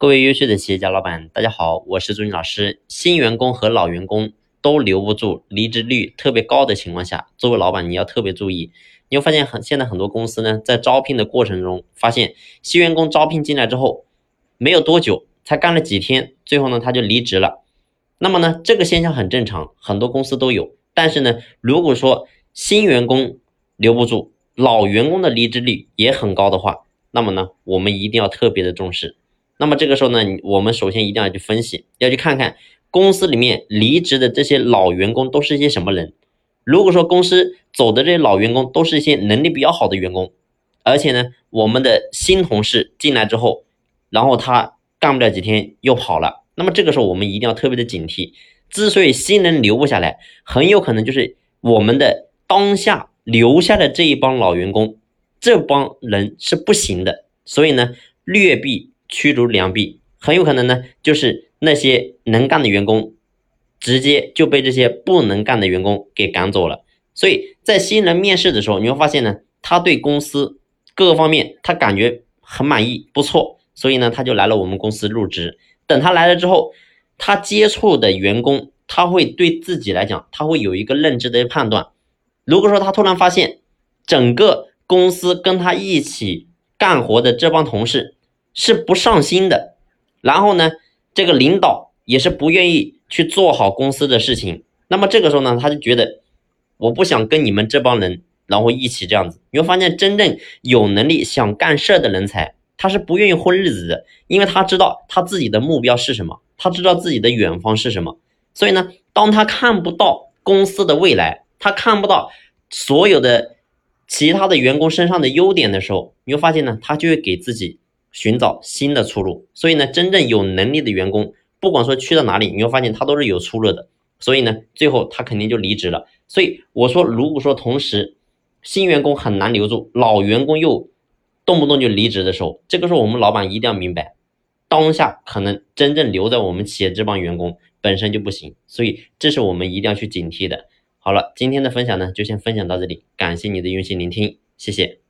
各位优秀的企业家老板，大家好，我是朱军老师。新员工和老员工都留不住，离职率特别高的情况下，作为老板你要特别注意。你会发现很现在很多公司呢，在招聘的过程中，发现新员工招聘进来之后，没有多久，才干了几天，最后呢他就离职了。那么呢，这个现象很正常，很多公司都有。但是呢，如果说新员工留不住，老员工的离职率也很高的话，那么呢，我们一定要特别的重视。那么这个时候呢，我们首先一定要去分析，要去看看公司里面离职的这些老员工都是一些什么人。如果说公司走的这些老员工都是一些能力比较好的员工，而且呢，我们的新同事进来之后，然后他干不了几天又跑了，那么这个时候我们一定要特别的警惕。之所以新人留不下来，很有可能就是我们的当下留下的这一帮老员工，这帮人是不行的，所以呢，劣币。驱逐良币，很有可能呢，就是那些能干的员工，直接就被这些不能干的员工给赶走了。所以在新人面试的时候，你会发现呢，他对公司各个方面他感觉很满意，不错，所以呢，他就来了我们公司入职。等他来了之后，他接触的员工，他会对自己来讲，他会有一个认知的判断。如果说他突然发现整个公司跟他一起干活的这帮同事，是不上心的，然后呢，这个领导也是不愿意去做好公司的事情。那么这个时候呢，他就觉得我不想跟你们这帮人，然后一起这样子。你会发现，真正有能力想干事的人才，他是不愿意混日子的，因为他知道他自己的目标是什么，他知道自己的远方是什么。所以呢，当他看不到公司的未来，他看不到所有的其他的员工身上的优点的时候，你会发现呢，他就会给自己。寻找新的出路，所以呢，真正有能力的员工，不管说去到哪里，你会发现他都是有出路的。所以呢，最后他肯定就离职了。所以我说，如果说同时新员工很难留住，老员工又动不动就离职的时候，这个时候我们老板一定要明白，当下可能真正留在我们企业这帮员工本身就不行，所以这是我们一定要去警惕的。好了，今天的分享呢，就先分享到这里，感谢你的用心聆听，谢谢。